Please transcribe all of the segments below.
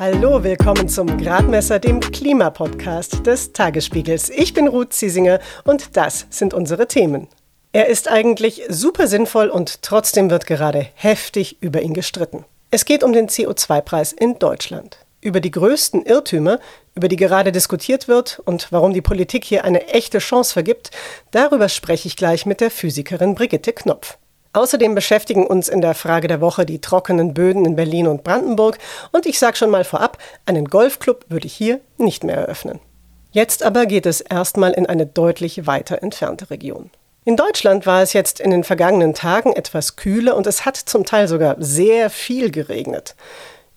Hallo, willkommen zum Gradmesser, dem Klimapodcast des Tagesspiegels. Ich bin Ruth Ziesinger und das sind unsere Themen. Er ist eigentlich super sinnvoll und trotzdem wird gerade heftig über ihn gestritten. Es geht um den CO2-Preis in Deutschland. Über die größten Irrtümer, über die gerade diskutiert wird und warum die Politik hier eine echte Chance vergibt, darüber spreche ich gleich mit der Physikerin Brigitte Knopf. Außerdem beschäftigen uns in der Frage der Woche die trockenen Böden in Berlin und Brandenburg und ich sage schon mal vorab, einen Golfclub würde ich hier nicht mehr eröffnen. Jetzt aber geht es erstmal in eine deutlich weiter entfernte Region. In Deutschland war es jetzt in den vergangenen Tagen etwas kühler und es hat zum Teil sogar sehr viel geregnet.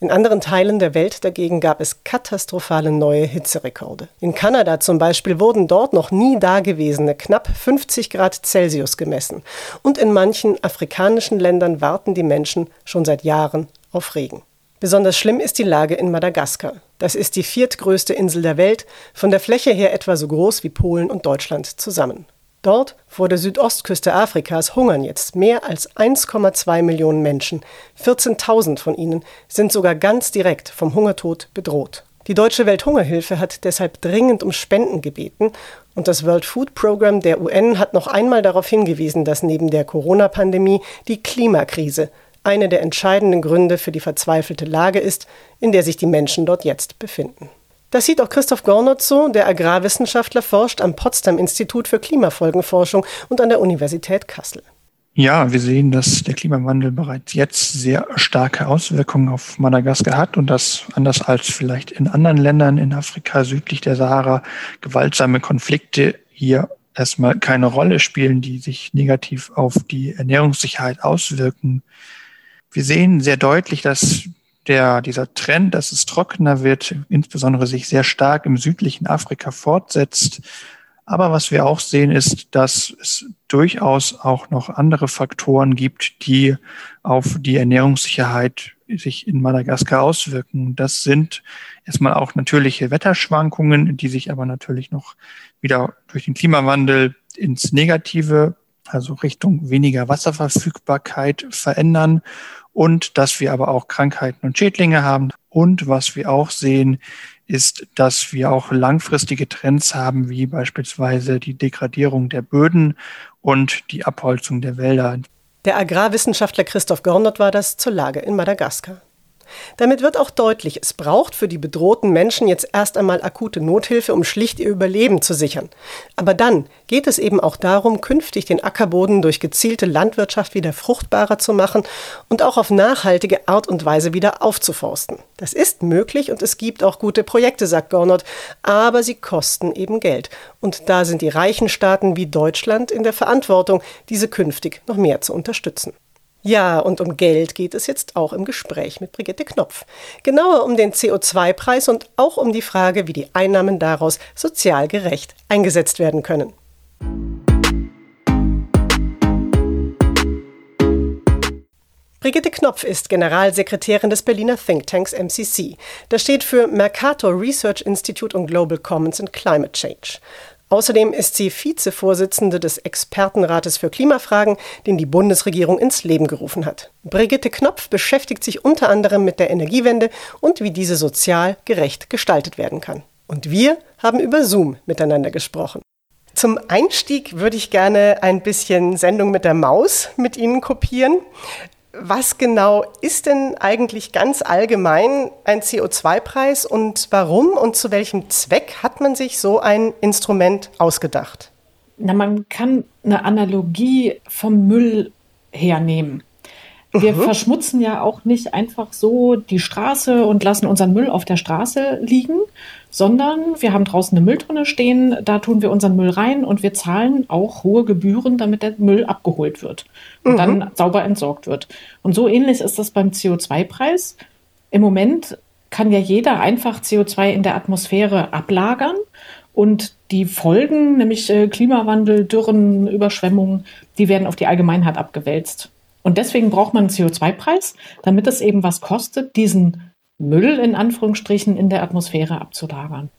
In anderen Teilen der Welt dagegen gab es katastrophale neue Hitzerekorde. In Kanada zum Beispiel wurden dort noch nie dagewesene knapp 50 Grad Celsius gemessen. Und in manchen afrikanischen Ländern warten die Menschen schon seit Jahren auf Regen. Besonders schlimm ist die Lage in Madagaskar. Das ist die viertgrößte Insel der Welt, von der Fläche her etwa so groß wie Polen und Deutschland zusammen. Dort, vor der Südostküste Afrikas, hungern jetzt mehr als 1,2 Millionen Menschen. 14.000 von ihnen sind sogar ganz direkt vom Hungertod bedroht. Die Deutsche Welthungerhilfe hat deshalb dringend um Spenden gebeten und das World Food Program der UN hat noch einmal darauf hingewiesen, dass neben der Corona-Pandemie die Klimakrise eine der entscheidenden Gründe für die verzweifelte Lage ist, in der sich die Menschen dort jetzt befinden. Das sieht auch Christoph Gornert so, der Agrarwissenschaftler forscht am Potsdam Institut für Klimafolgenforschung und an der Universität Kassel. Ja, wir sehen, dass der Klimawandel bereits jetzt sehr starke Auswirkungen auf Madagaskar hat und dass anders als vielleicht in anderen Ländern in Afrika südlich der Sahara gewaltsame Konflikte hier erstmal keine Rolle spielen, die sich negativ auf die Ernährungssicherheit auswirken. Wir sehen sehr deutlich, dass der, dieser Trend, dass es trockener wird, insbesondere sich sehr stark im südlichen Afrika fortsetzt. Aber was wir auch sehen, ist, dass es durchaus auch noch andere Faktoren gibt, die auf die Ernährungssicherheit sich in Madagaskar auswirken. Das sind erstmal auch natürliche Wetterschwankungen, die sich aber natürlich noch wieder durch den Klimawandel ins Negative, also Richtung weniger Wasserverfügbarkeit verändern und dass wir aber auch Krankheiten und Schädlinge haben. Und was wir auch sehen, ist, dass wir auch langfristige Trends haben, wie beispielsweise die Degradierung der Böden und die Abholzung der Wälder. Der Agrarwissenschaftler Christoph Gornert war das zur Lage in Madagaskar. Damit wird auch deutlich, es braucht für die bedrohten Menschen jetzt erst einmal akute Nothilfe, um schlicht ihr Überleben zu sichern. Aber dann geht es eben auch darum, künftig den Ackerboden durch gezielte Landwirtschaft wieder fruchtbarer zu machen und auch auf nachhaltige Art und Weise wieder aufzuforsten. Das ist möglich und es gibt auch gute Projekte, sagt Gornot, aber sie kosten eben Geld. Und da sind die reichen Staaten wie Deutschland in der Verantwortung, diese künftig noch mehr zu unterstützen. Ja, und um Geld geht es jetzt auch im Gespräch mit Brigitte Knopf. Genauer um den CO2-Preis und auch um die Frage, wie die Einnahmen daraus sozial gerecht eingesetzt werden können. Brigitte Knopf ist Generalsekretärin des Berliner Thinktanks MCC. Das steht für Mercator Research Institute on Global Commons and Climate Change. Außerdem ist sie Vizevorsitzende des Expertenrates für Klimafragen, den die Bundesregierung ins Leben gerufen hat. Brigitte Knopf beschäftigt sich unter anderem mit der Energiewende und wie diese sozial gerecht gestaltet werden kann. Und wir haben über Zoom miteinander gesprochen. Zum Einstieg würde ich gerne ein bisschen Sendung mit der Maus mit Ihnen kopieren. Was genau ist denn eigentlich ganz allgemein ein CO2-Preis und warum und zu welchem Zweck hat man sich so ein Instrument ausgedacht? Na, man kann eine Analogie vom Müll hernehmen. Wir mhm. verschmutzen ja auch nicht einfach so die Straße und lassen unseren Müll auf der Straße liegen, sondern wir haben draußen eine Mülltonne stehen, da tun wir unseren Müll rein und wir zahlen auch hohe Gebühren, damit der Müll abgeholt wird und mhm. dann sauber entsorgt wird. Und so ähnlich ist das beim CO2-Preis. Im Moment kann ja jeder einfach CO2 in der Atmosphäre ablagern und die Folgen, nämlich äh, Klimawandel, Dürren, Überschwemmungen, die werden auf die Allgemeinheit abgewälzt. Und deswegen braucht man einen CO2-Preis, damit es eben was kostet, diesen Müll in Anführungsstrichen in der Atmosphäre abzulagern.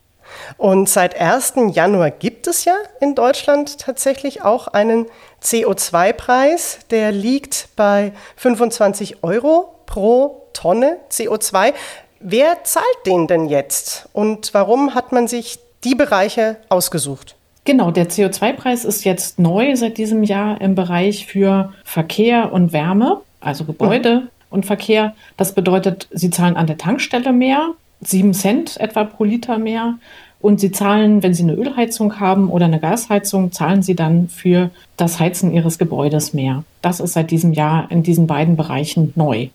Und seit 1. Januar gibt es ja in Deutschland tatsächlich auch einen CO2-Preis. Der liegt bei 25 Euro pro Tonne CO2. Wer zahlt den denn jetzt und warum hat man sich die Bereiche ausgesucht? Genau, der CO2-Preis ist jetzt neu seit diesem Jahr im Bereich für Verkehr und Wärme, also Gebäude mhm. und Verkehr. Das bedeutet, Sie zahlen an der Tankstelle mehr, sieben Cent etwa pro Liter mehr. Und Sie zahlen, wenn Sie eine Ölheizung haben oder eine Gasheizung, zahlen Sie dann für das Heizen Ihres Gebäudes mehr. Das ist seit diesem Jahr in diesen beiden Bereichen neu.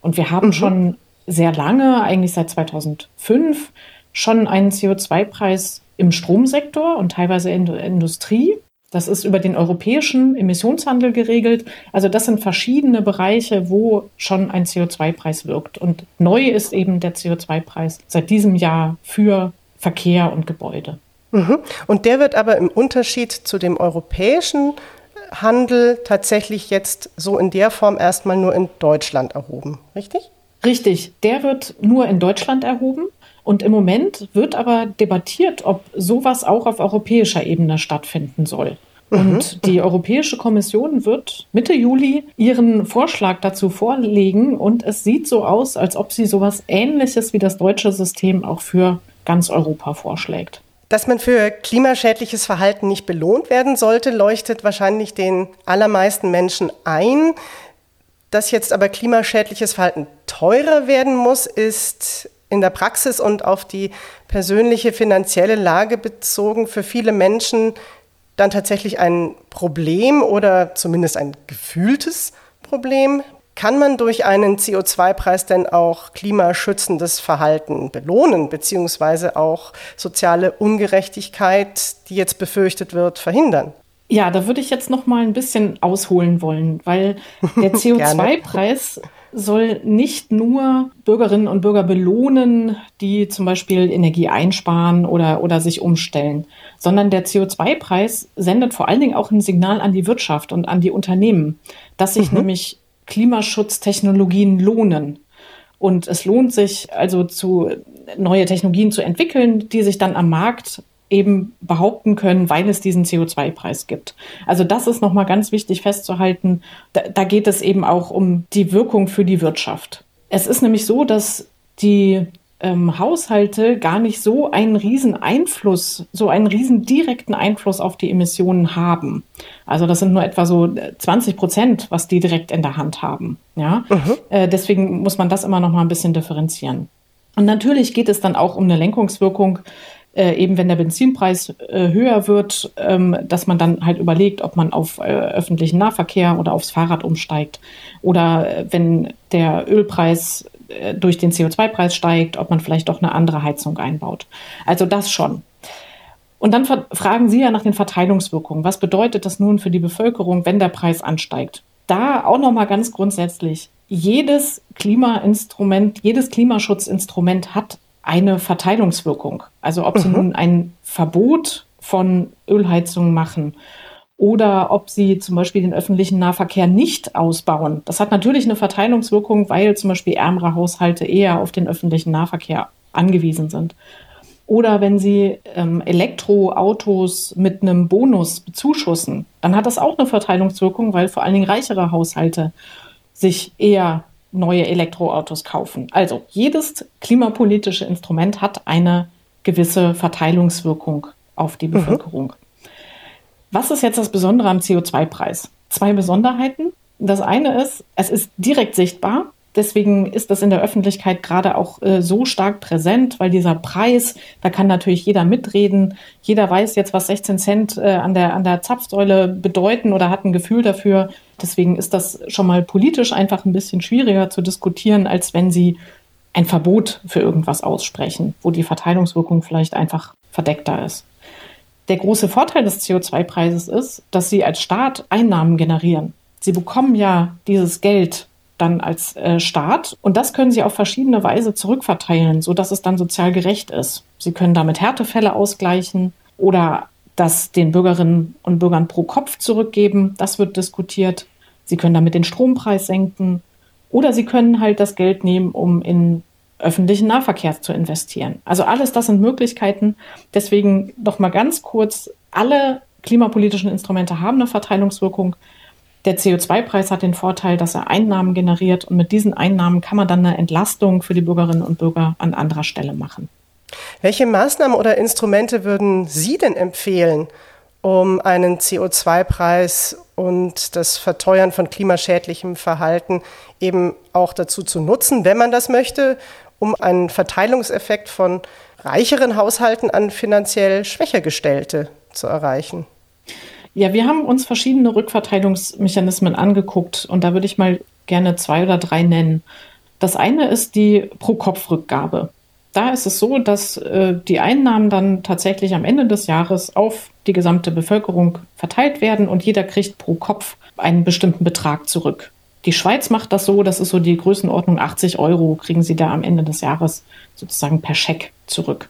Und wir haben mhm. schon sehr lange, eigentlich seit 2005, schon einen CO2-Preis im Stromsektor und teilweise in der Industrie. Das ist über den europäischen Emissionshandel geregelt. Also das sind verschiedene Bereiche, wo schon ein CO2-Preis wirkt. Und neu ist eben der CO2-Preis seit diesem Jahr für Verkehr und Gebäude. Mhm. Und der wird aber im Unterschied zu dem europäischen Handel tatsächlich jetzt so in der Form erstmal nur in Deutschland erhoben, richtig? Richtig, der wird nur in Deutschland erhoben. Und im Moment wird aber debattiert, ob sowas auch auf europäischer Ebene stattfinden soll. Mhm. Und die Europäische Kommission wird Mitte Juli ihren Vorschlag dazu vorlegen. Und es sieht so aus, als ob sie sowas Ähnliches wie das deutsche System auch für ganz Europa vorschlägt. Dass man für klimaschädliches Verhalten nicht belohnt werden sollte, leuchtet wahrscheinlich den allermeisten Menschen ein. Dass jetzt aber klimaschädliches Verhalten teurer werden muss, ist in der Praxis und auf die persönliche finanzielle Lage bezogen für viele Menschen dann tatsächlich ein Problem oder zumindest ein gefühltes Problem. Kann man durch einen CO2-Preis denn auch klimaschützendes Verhalten belohnen, beziehungsweise auch soziale Ungerechtigkeit, die jetzt befürchtet wird, verhindern? Ja, da würde ich jetzt noch mal ein bisschen ausholen wollen, weil der CO2-Preis soll nicht nur Bürgerinnen und Bürger belohnen, die zum Beispiel Energie einsparen oder, oder sich umstellen, sondern der CO2-Preis sendet vor allen Dingen auch ein Signal an die Wirtschaft und an die Unternehmen, dass sich mhm. nämlich Klimaschutztechnologien lohnen. Und es lohnt sich also zu neue Technologien zu entwickeln, die sich dann am Markt eben behaupten können, weil es diesen CO2-Preis gibt. Also das ist nochmal ganz wichtig festzuhalten. Da, da geht es eben auch um die Wirkung für die Wirtschaft. Es ist nämlich so, dass die ähm, Haushalte gar nicht so einen riesen Einfluss, so einen riesen direkten Einfluss auf die Emissionen haben. Also das sind nur etwa so 20 Prozent, was die direkt in der Hand haben. Ja, mhm. äh, deswegen muss man das immer noch mal ein bisschen differenzieren. Und natürlich geht es dann auch um eine Lenkungswirkung äh, eben wenn der Benzinpreis äh, höher wird, ähm, dass man dann halt überlegt, ob man auf äh, öffentlichen Nahverkehr oder aufs Fahrrad umsteigt. Oder äh, wenn der Ölpreis äh, durch den CO2-Preis steigt, ob man vielleicht doch eine andere Heizung einbaut. Also das schon. Und dann fragen Sie ja nach den Verteilungswirkungen. Was bedeutet das nun für die Bevölkerung, wenn der Preis ansteigt? Da auch nochmal ganz grundsätzlich. Jedes Klimainstrument, jedes Klimaschutzinstrument hat eine Verteilungswirkung. Also ob sie mhm. nun ein Verbot von Ölheizungen machen oder ob sie zum Beispiel den öffentlichen Nahverkehr nicht ausbauen. Das hat natürlich eine Verteilungswirkung, weil zum Beispiel ärmere Haushalte eher auf den öffentlichen Nahverkehr angewiesen sind. Oder wenn sie ähm, Elektroautos mit einem Bonus bezuschussen, dann hat das auch eine Verteilungswirkung, weil vor allen Dingen reichere Haushalte sich eher neue Elektroautos kaufen. Also jedes klimapolitische Instrument hat eine gewisse Verteilungswirkung auf die mhm. Bevölkerung. Mhm. Was ist jetzt das Besondere am CO2-Preis? Zwei Besonderheiten. Das eine ist, es ist direkt sichtbar. Deswegen ist das in der Öffentlichkeit gerade auch äh, so stark präsent, weil dieser Preis, da kann natürlich jeder mitreden. Jeder weiß jetzt, was 16 Cent äh, an, der, an der Zapfsäule bedeuten oder hat ein Gefühl dafür. Deswegen ist das schon mal politisch einfach ein bisschen schwieriger zu diskutieren, als wenn Sie ein Verbot für irgendwas aussprechen, wo die Verteilungswirkung vielleicht einfach verdeckter ist. Der große Vorteil des CO2-Preises ist, dass Sie als Staat Einnahmen generieren. Sie bekommen ja dieses Geld dann als äh, Staat. Und das können sie auf verschiedene Weise zurückverteilen, sodass es dann sozial gerecht ist. Sie können damit Härtefälle ausgleichen oder das den Bürgerinnen und Bürgern pro Kopf zurückgeben. Das wird diskutiert. Sie können damit den Strompreis senken. Oder sie können halt das Geld nehmen, um in öffentlichen Nahverkehr zu investieren. Also alles das sind Möglichkeiten. Deswegen noch mal ganz kurz, alle klimapolitischen Instrumente haben eine Verteilungswirkung. Der CO2-Preis hat den Vorteil, dass er Einnahmen generiert und mit diesen Einnahmen kann man dann eine Entlastung für die Bürgerinnen und Bürger an anderer Stelle machen. Welche Maßnahmen oder Instrumente würden Sie denn empfehlen, um einen CO2-Preis und das Verteuern von klimaschädlichem Verhalten eben auch dazu zu nutzen, wenn man das möchte, um einen Verteilungseffekt von reicheren Haushalten an finanziell schwächer gestellte zu erreichen? Ja, wir haben uns verschiedene Rückverteilungsmechanismen angeguckt und da würde ich mal gerne zwei oder drei nennen. Das eine ist die Pro-Kopf-Rückgabe. Da ist es so, dass äh, die Einnahmen dann tatsächlich am Ende des Jahres auf die gesamte Bevölkerung verteilt werden und jeder kriegt pro Kopf einen bestimmten Betrag zurück. Die Schweiz macht das so, das ist so die Größenordnung 80 Euro, kriegen sie da am Ende des Jahres sozusagen per Scheck zurück.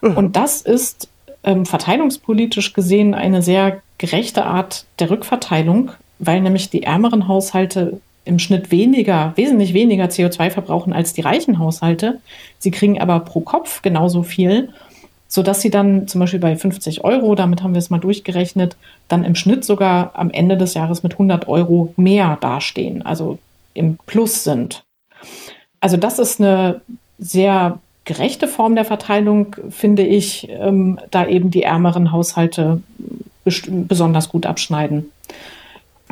Und das ist ähm, verteilungspolitisch gesehen eine sehr gerechte Art der Rückverteilung, weil nämlich die ärmeren Haushalte im Schnitt weniger, wesentlich weniger CO2 verbrauchen als die reichen Haushalte. Sie kriegen aber pro Kopf genauso viel, sodass sie dann zum Beispiel bei 50 Euro, damit haben wir es mal durchgerechnet, dann im Schnitt sogar am Ende des Jahres mit 100 Euro mehr dastehen, also im Plus sind. Also das ist eine sehr gerechte Form der Verteilung, finde ich, ähm, da eben die ärmeren Haushalte besonders gut abschneiden.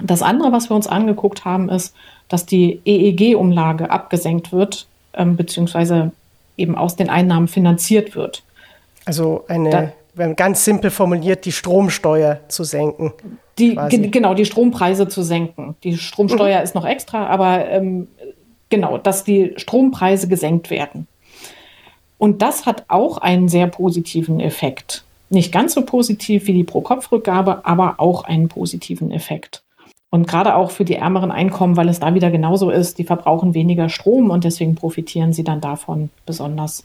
Das andere, was wir uns angeguckt haben, ist, dass die EEG-Umlage abgesenkt wird, ähm, beziehungsweise eben aus den Einnahmen finanziert wird. Also eine, da, ganz simpel formuliert, die Stromsteuer zu senken. Die, genau, die Strompreise zu senken. Die Stromsteuer mhm. ist noch extra, aber ähm, genau, dass die Strompreise gesenkt werden. Und das hat auch einen sehr positiven Effekt. Nicht ganz so positiv wie die Pro-Kopf-Rückgabe, aber auch einen positiven Effekt. Und gerade auch für die ärmeren Einkommen, weil es da wieder genauso ist, die verbrauchen weniger Strom und deswegen profitieren sie dann davon besonders.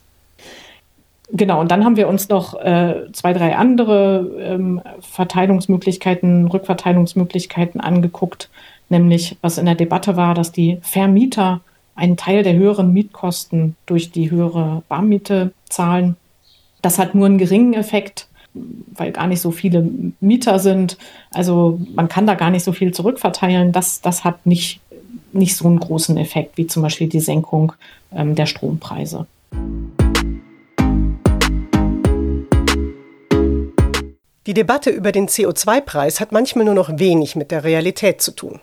Genau, und dann haben wir uns noch äh, zwei, drei andere ähm, Verteilungsmöglichkeiten, Rückverteilungsmöglichkeiten angeguckt, nämlich was in der Debatte war, dass die Vermieter einen Teil der höheren Mietkosten durch die höhere Barmiete zahlen. Das hat nur einen geringen Effekt, weil gar nicht so viele Mieter sind. Also man kann da gar nicht so viel zurückverteilen. Das, das hat nicht, nicht so einen großen Effekt wie zum Beispiel die Senkung ähm, der Strompreise. Die Debatte über den CO2-Preis hat manchmal nur noch wenig mit der Realität zu tun.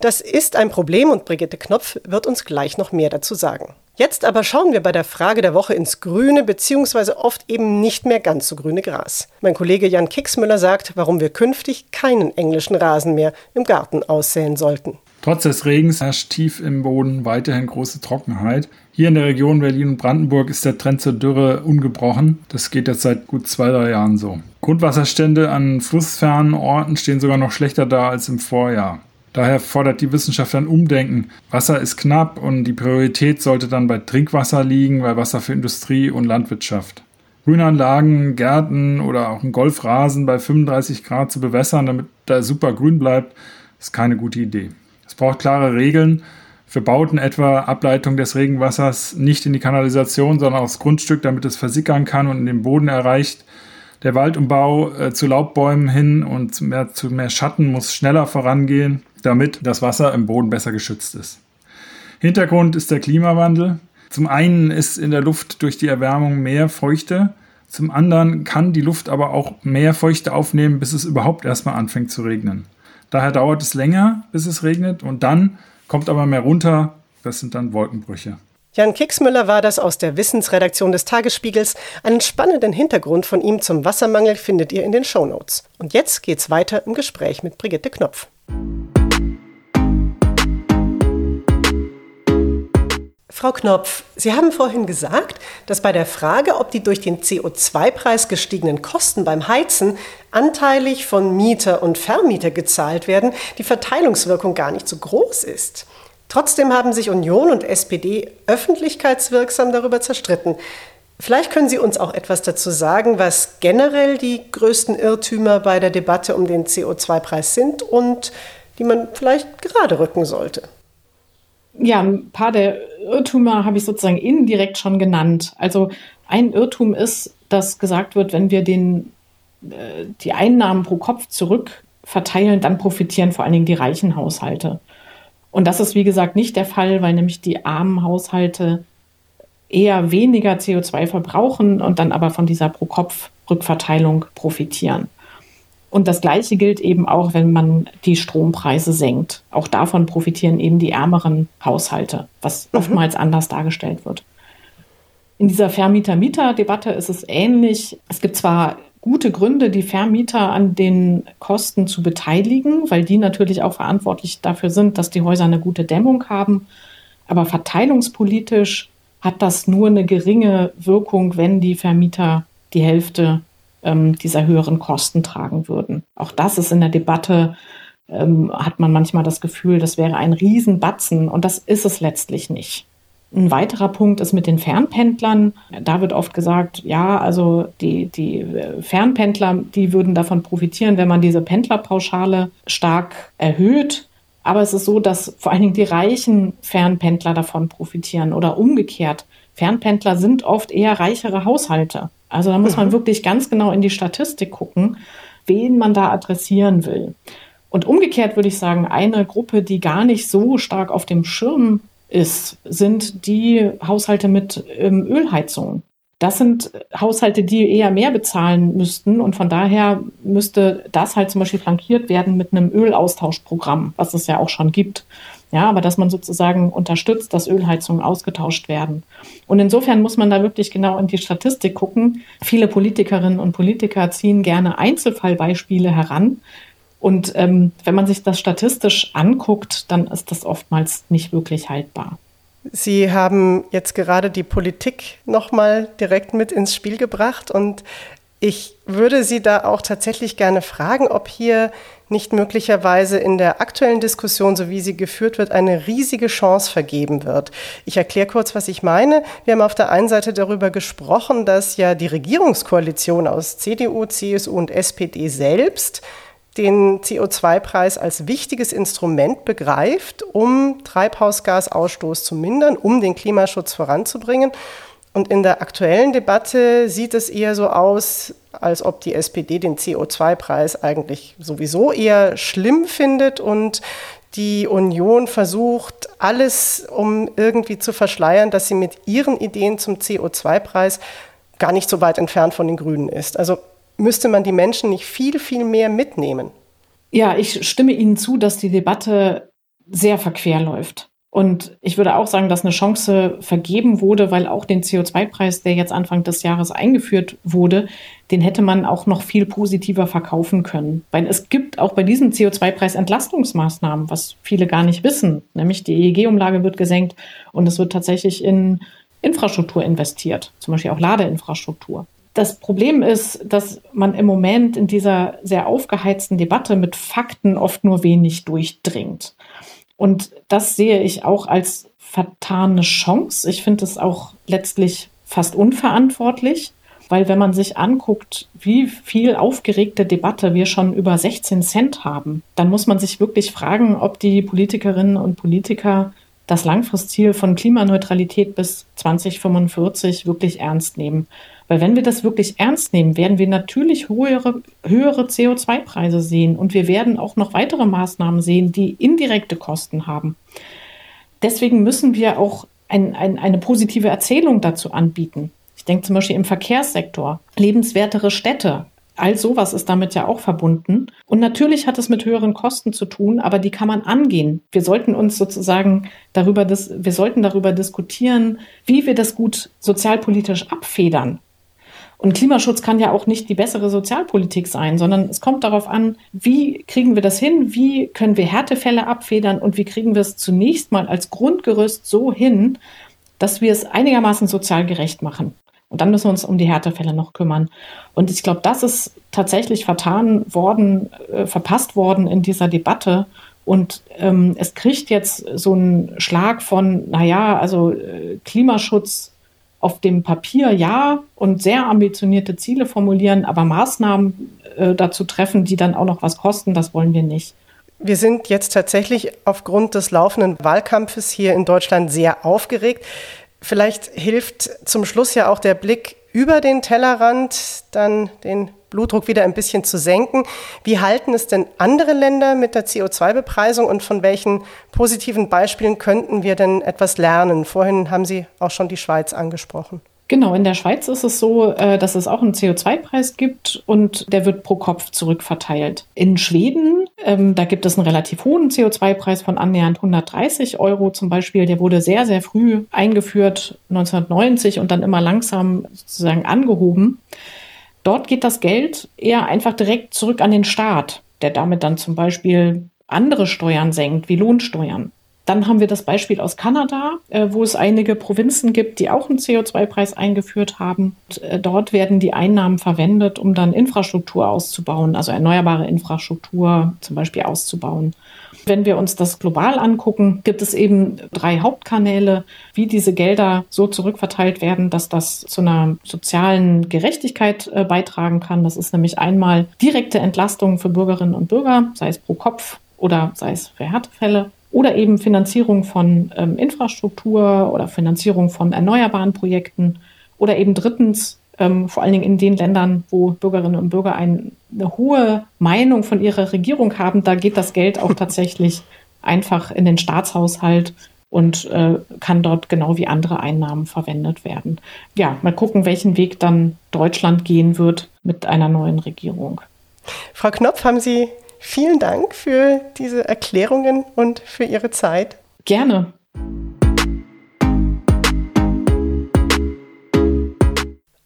Das ist ein Problem und Brigitte Knopf wird uns gleich noch mehr dazu sagen. Jetzt aber schauen wir bei der Frage der Woche ins grüne bzw. oft eben nicht mehr ganz so grüne Gras. Mein Kollege Jan Kicksmüller sagt, warum wir künftig keinen englischen Rasen mehr im Garten aussäen sollten. Trotz des Regens herrscht tief im Boden weiterhin große Trockenheit. Hier in der Region Berlin und Brandenburg ist der Trend zur Dürre ungebrochen. Das geht jetzt seit gut zwei, drei Jahren so. Grundwasserstände an flussfernen Orten stehen sogar noch schlechter da als im Vorjahr. Daher fordert die Wissenschaft ein Umdenken. Wasser ist knapp und die Priorität sollte dann bei Trinkwasser liegen, bei Wasser für Industrie und Landwirtschaft. Grünanlagen, Gärten oder auch ein Golfrasen bei 35 Grad zu bewässern, damit da super grün bleibt, ist keine gute Idee. Es braucht klare Regeln für Bauten etwa Ableitung des Regenwassers nicht in die Kanalisation, sondern aufs Grundstück, damit es versickern kann und in den Boden erreicht. Der Waldumbau äh, zu Laubbäumen hin und mehr, zu mehr Schatten muss schneller vorangehen damit das Wasser im Boden besser geschützt ist. Hintergrund ist der Klimawandel. Zum einen ist in der Luft durch die Erwärmung mehr Feuchte. Zum anderen kann die Luft aber auch mehr Feuchte aufnehmen, bis es überhaupt erstmal anfängt zu regnen. Daher dauert es länger, bis es regnet und dann kommt aber mehr runter. Das sind dann Wolkenbrüche. Jan Kicksmüller war das aus der Wissensredaktion des Tagesspiegels. Einen spannenden Hintergrund von ihm zum Wassermangel findet ihr in den Shownotes. Und jetzt geht's weiter im Gespräch mit Brigitte Knopf. Frau Knopf, Sie haben vorhin gesagt, dass bei der Frage, ob die durch den CO2-Preis gestiegenen Kosten beim Heizen anteilig von Mieter und Vermieter gezahlt werden, die Verteilungswirkung gar nicht so groß ist. Trotzdem haben sich Union und SPD öffentlichkeitswirksam darüber zerstritten. Vielleicht können Sie uns auch etwas dazu sagen, was generell die größten Irrtümer bei der Debatte um den CO2-Preis sind und die man vielleicht gerade rücken sollte ja, ein paar der Irrtümer habe ich sozusagen indirekt schon genannt. Also ein Irrtum ist, dass gesagt wird, wenn wir den, äh, die Einnahmen pro Kopf zurück verteilen, dann profitieren vor allen Dingen die reichen Haushalte. Und das ist, wie gesagt, nicht der Fall, weil nämlich die armen Haushalte eher weniger CO2 verbrauchen und dann aber von dieser Pro-Kopf-Rückverteilung profitieren. Und das Gleiche gilt eben auch, wenn man die Strompreise senkt. Auch davon profitieren eben die ärmeren Haushalte, was mhm. oftmals anders dargestellt wird. In dieser Vermieter-Mieter-Debatte ist es ähnlich. Es gibt zwar gute Gründe, die Vermieter an den Kosten zu beteiligen, weil die natürlich auch verantwortlich dafür sind, dass die Häuser eine gute Dämmung haben. Aber verteilungspolitisch hat das nur eine geringe Wirkung, wenn die Vermieter die Hälfte ähm, dieser höheren Kosten tragen würden. Auch das ist in der Debatte, ähm, hat man manchmal das Gefühl, das wäre ein Riesenbatzen und das ist es letztlich nicht. Ein weiterer Punkt ist mit den Fernpendlern. Da wird oft gesagt, ja, also die, die Fernpendler, die würden davon profitieren, wenn man diese Pendlerpauschale stark erhöht. Aber es ist so, dass vor allen Dingen die reichen Fernpendler davon profitieren oder umgekehrt. Fernpendler sind oft eher reichere Haushalte. Also da muss man mhm. wirklich ganz genau in die Statistik gucken, wen man da adressieren will. Und umgekehrt würde ich sagen, eine Gruppe, die gar nicht so stark auf dem Schirm ist, sind die Haushalte mit ähm, Ölheizung. Das sind Haushalte, die eher mehr bezahlen müssten und von daher müsste das halt zum Beispiel flankiert werden mit einem Ölaustauschprogramm, was es ja auch schon gibt. Ja, aber dass man sozusagen unterstützt, dass Ölheizungen ausgetauscht werden. Und insofern muss man da wirklich genau in die Statistik gucken. Viele Politikerinnen und Politiker ziehen gerne Einzelfallbeispiele heran, und ähm, wenn man sich das statistisch anguckt, dann ist das oftmals nicht wirklich haltbar. Sie haben jetzt gerade die Politik nochmal direkt mit ins Spiel gebracht und ich würde Sie da auch tatsächlich gerne fragen, ob hier nicht möglicherweise in der aktuellen Diskussion, so wie sie geführt wird, eine riesige Chance vergeben wird. Ich erkläre kurz, was ich meine. Wir haben auf der einen Seite darüber gesprochen, dass ja die Regierungskoalition aus CDU, CSU und SPD selbst den CO2-Preis als wichtiges Instrument begreift, um Treibhausgasausstoß zu mindern, um den Klimaschutz voranzubringen. Und in der aktuellen Debatte sieht es eher so aus, als ob die SPD den CO2-Preis eigentlich sowieso eher schlimm findet und die Union versucht, alles, um irgendwie zu verschleiern, dass sie mit ihren Ideen zum CO2-Preis gar nicht so weit entfernt von den Grünen ist. Also müsste man die Menschen nicht viel, viel mehr mitnehmen? Ja, ich stimme Ihnen zu, dass die Debatte sehr verquer läuft. Und ich würde auch sagen, dass eine Chance vergeben wurde, weil auch den CO2-Preis, der jetzt Anfang des Jahres eingeführt wurde, den hätte man auch noch viel positiver verkaufen können. Weil es gibt auch bei diesem CO2-Preis Entlastungsmaßnahmen, was viele gar nicht wissen. Nämlich die EEG-Umlage wird gesenkt und es wird tatsächlich in Infrastruktur investiert, zum Beispiel auch Ladeinfrastruktur. Das Problem ist, dass man im Moment in dieser sehr aufgeheizten Debatte mit Fakten oft nur wenig durchdringt. Und das sehe ich auch als vertane Chance. Ich finde es auch letztlich fast unverantwortlich, weil wenn man sich anguckt, wie viel aufgeregte Debatte wir schon über 16 Cent haben, dann muss man sich wirklich fragen, ob die Politikerinnen und Politiker das Langfristziel von Klimaneutralität bis 2045 wirklich ernst nehmen. Weil wenn wir das wirklich ernst nehmen, werden wir natürlich höhere, höhere CO2-Preise sehen und wir werden auch noch weitere Maßnahmen sehen, die indirekte Kosten haben. Deswegen müssen wir auch ein, ein, eine positive Erzählung dazu anbieten. Ich denke zum Beispiel im Verkehrssektor, lebenswertere Städte. All sowas ist damit ja auch verbunden. Und natürlich hat es mit höheren Kosten zu tun, aber die kann man angehen. Wir sollten uns sozusagen darüber, wir sollten darüber diskutieren, wie wir das gut sozialpolitisch abfedern. Und Klimaschutz kann ja auch nicht die bessere Sozialpolitik sein, sondern es kommt darauf an, wie kriegen wir das hin, wie können wir Härtefälle abfedern und wie kriegen wir es zunächst mal als Grundgerüst so hin, dass wir es einigermaßen sozial gerecht machen. Und dann müssen wir uns um die Härtefälle noch kümmern. Und ich glaube, das ist tatsächlich vertan worden, äh, verpasst worden in dieser Debatte. Und ähm, es kriegt jetzt so einen Schlag von, naja, also äh, Klimaschutz auf dem Papier ja und sehr ambitionierte Ziele formulieren, aber Maßnahmen äh, dazu treffen, die dann auch noch was kosten, das wollen wir nicht. Wir sind jetzt tatsächlich aufgrund des laufenden Wahlkampfes hier in Deutschland sehr aufgeregt. Vielleicht hilft zum Schluss ja auch der Blick über den Tellerrand, dann den Blutdruck wieder ein bisschen zu senken. Wie halten es denn andere Länder mit der CO2-Bepreisung und von welchen positiven Beispielen könnten wir denn etwas lernen? Vorhin haben Sie auch schon die Schweiz angesprochen. Genau, in der Schweiz ist es so, äh, dass es auch einen CO2-Preis gibt und der wird pro Kopf zurückverteilt. In Schweden, ähm, da gibt es einen relativ hohen CO2-Preis von annähernd 130 Euro zum Beispiel. Der wurde sehr, sehr früh eingeführt, 1990 und dann immer langsam sozusagen angehoben. Dort geht das Geld eher einfach direkt zurück an den Staat, der damit dann zum Beispiel andere Steuern senkt, wie Lohnsteuern. Dann haben wir das Beispiel aus Kanada, äh, wo es einige Provinzen gibt, die auch einen CO2-Preis eingeführt haben. Äh, dort werden die Einnahmen verwendet, um dann Infrastruktur auszubauen, also erneuerbare Infrastruktur zum Beispiel auszubauen. Wenn wir uns das global angucken, gibt es eben drei Hauptkanäle, wie diese Gelder so zurückverteilt werden, dass das zu einer sozialen Gerechtigkeit äh, beitragen kann. Das ist nämlich einmal direkte Entlastung für Bürgerinnen und Bürger, sei es pro Kopf oder sei es für Härtefälle oder eben Finanzierung von ähm, Infrastruktur oder Finanzierung von erneuerbaren Projekten oder eben drittens ähm, vor allen Dingen in den Ländern, wo Bürgerinnen und Bürger ein, eine hohe Meinung von ihrer Regierung haben, da geht das Geld auch tatsächlich einfach in den Staatshaushalt und äh, kann dort genau wie andere Einnahmen verwendet werden. Ja, mal gucken, welchen Weg dann Deutschland gehen wird mit einer neuen Regierung. Frau Knopf, haben Sie Vielen Dank für diese Erklärungen und für Ihre Zeit. Gerne.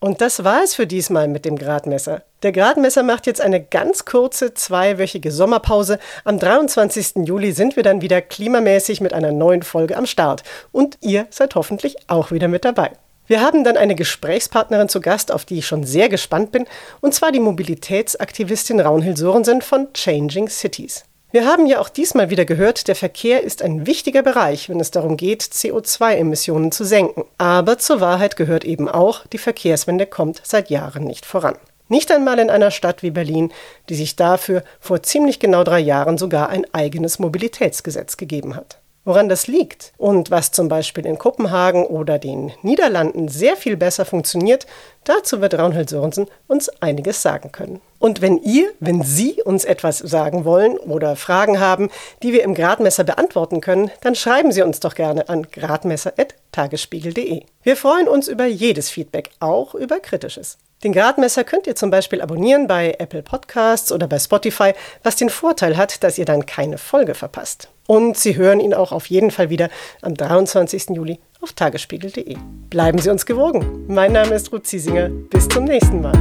Und das war es für diesmal mit dem Gradmesser. Der Gradmesser macht jetzt eine ganz kurze zweiwöchige Sommerpause. Am 23. Juli sind wir dann wieder klimamäßig mit einer neuen Folge am Start. Und ihr seid hoffentlich auch wieder mit dabei. Wir haben dann eine Gesprächspartnerin zu Gast, auf die ich schon sehr gespannt bin, und zwar die Mobilitätsaktivistin Raunhild Sorensen von Changing Cities. Wir haben ja auch diesmal wieder gehört, der Verkehr ist ein wichtiger Bereich, wenn es darum geht, CO2-Emissionen zu senken. Aber zur Wahrheit gehört eben auch, die Verkehrswende kommt seit Jahren nicht voran. Nicht einmal in einer Stadt wie Berlin, die sich dafür vor ziemlich genau drei Jahren sogar ein eigenes Mobilitätsgesetz gegeben hat. Woran das liegt und was zum Beispiel in Kopenhagen oder den Niederlanden sehr viel besser funktioniert, dazu wird Raunhild Sörensen uns einiges sagen können. Und wenn ihr, wenn Sie uns etwas sagen wollen oder Fragen haben, die wir im Gradmesser beantworten können, dann schreiben Sie uns doch gerne an gradmesser.tagesspiegel.de. Wir freuen uns über jedes Feedback, auch über kritisches. Den Gradmesser könnt ihr zum Beispiel abonnieren bei Apple Podcasts oder bei Spotify, was den Vorteil hat, dass ihr dann keine Folge verpasst. Und Sie hören ihn auch auf jeden Fall wieder am 23. Juli auf tagesspiegel.de. Bleiben Sie uns gewogen. Mein Name ist Ruth Ziesinger. Bis zum nächsten Mal.